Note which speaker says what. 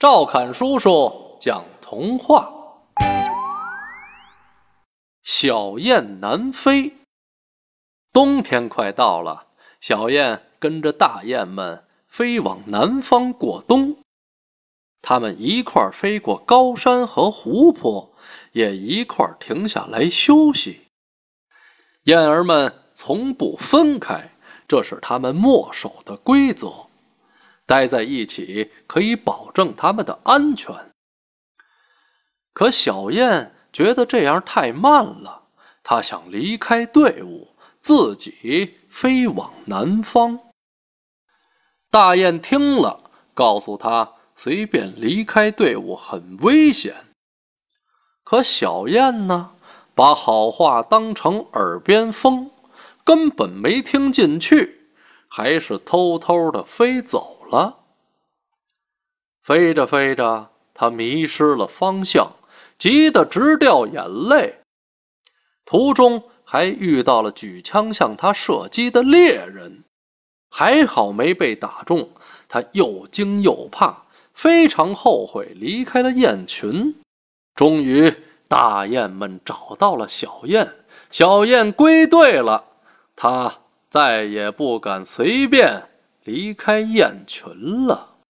Speaker 1: 赵侃叔叔讲童话：小雁南飞。冬天快到了，小雁跟着大雁们飞往南方过冬。它们一块飞过高山和湖泊，也一块停下来休息。雁儿们从不分开，这是它们墨守的规则。待在一起可以保证他们的安全。可小雁觉得这样太慢了，她想离开队伍，自己飞往南方。大雁听了，告诉他随便离开队伍很危险。可小雁呢，把好话当成耳边风，根本没听进去，还是偷偷的飞走。了，飞着飞着，他迷失了方向，急得直掉眼泪。途中还遇到了举枪向他射击的猎人，还好没被打中。他又惊又怕，非常后悔离开了雁群。终于，大雁们找到了小雁，小雁归队了。他再也不敢随便。离开雁群了。